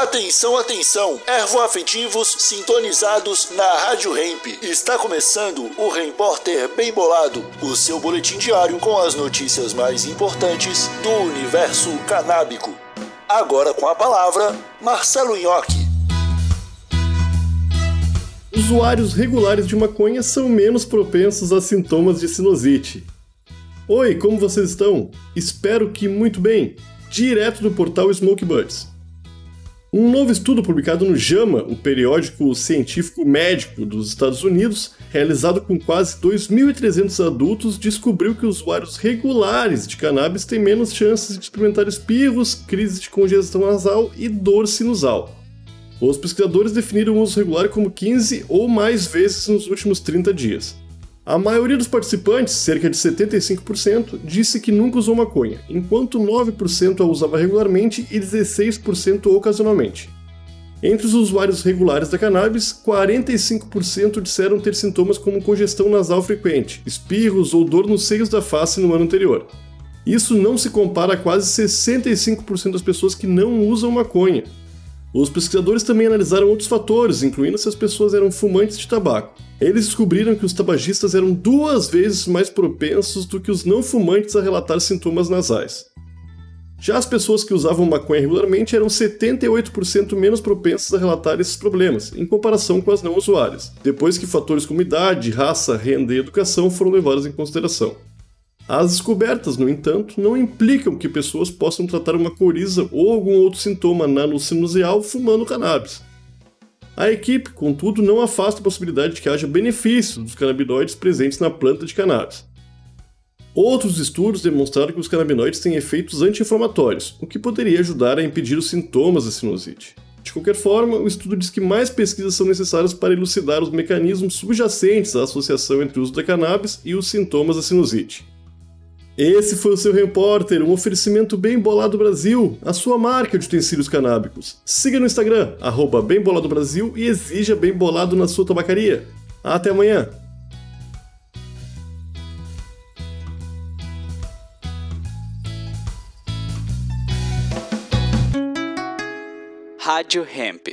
Atenção, atenção, ervoafetivos sintonizados na Rádio Hemp. Está começando o Repórter Bem Bolado, o seu boletim diário com as notícias mais importantes do universo canábico. Agora com a palavra, Marcelo Nhoque. Usuários regulares de maconha são menos propensos a sintomas de sinusite. Oi, como vocês estão? Espero que muito bem. Direto do portal Smoke Birds. Um novo estudo publicado no JAMA, o periódico científico médico dos Estados Unidos, realizado com quase 2.300 adultos, descobriu que usuários regulares de cannabis têm menos chances de experimentar espirros, crises de congestão nasal e dor sinusal. Os pesquisadores definiram o uso regular como 15 ou mais vezes nos últimos 30 dias. A maioria dos participantes, cerca de 75%, disse que nunca usou maconha, enquanto 9% a usava regularmente e 16% ocasionalmente. Entre os usuários regulares da cannabis, 45% disseram ter sintomas como congestão nasal frequente, espirros ou dor nos seios da face no ano anterior. Isso não se compara a quase 65% das pessoas que não usam maconha. Os pesquisadores também analisaram outros fatores, incluindo se as pessoas eram fumantes de tabaco. Eles descobriram que os tabagistas eram duas vezes mais propensos do que os não fumantes a relatar sintomas nasais. Já as pessoas que usavam maconha regularmente eram 78% menos propensas a relatar esses problemas, em comparação com as não usuárias, depois que fatores como idade, raça, renda e educação foram levados em consideração. As descobertas, no entanto, não implicam que pessoas possam tratar uma coriza ou algum outro sintoma nano-sinusial fumando cannabis. A equipe, contudo, não afasta a possibilidade de que haja benefícios dos canabinoides presentes na planta de cannabis. Outros estudos demonstraram que os canabinoides têm efeitos anti-inflamatórios, o que poderia ajudar a impedir os sintomas da sinusite. De qualquer forma, o estudo diz que mais pesquisas são necessárias para elucidar os mecanismos subjacentes à associação entre o uso da cannabis e os sintomas da sinusite. Esse foi o seu repórter, um oferecimento Bem Bolado Brasil, a sua marca de utensílios canábicos. Siga no Instagram, arroba Bem Bolado Brasil e exija Bem Bolado na sua tabacaria. Até amanhã! Rádio Hemp.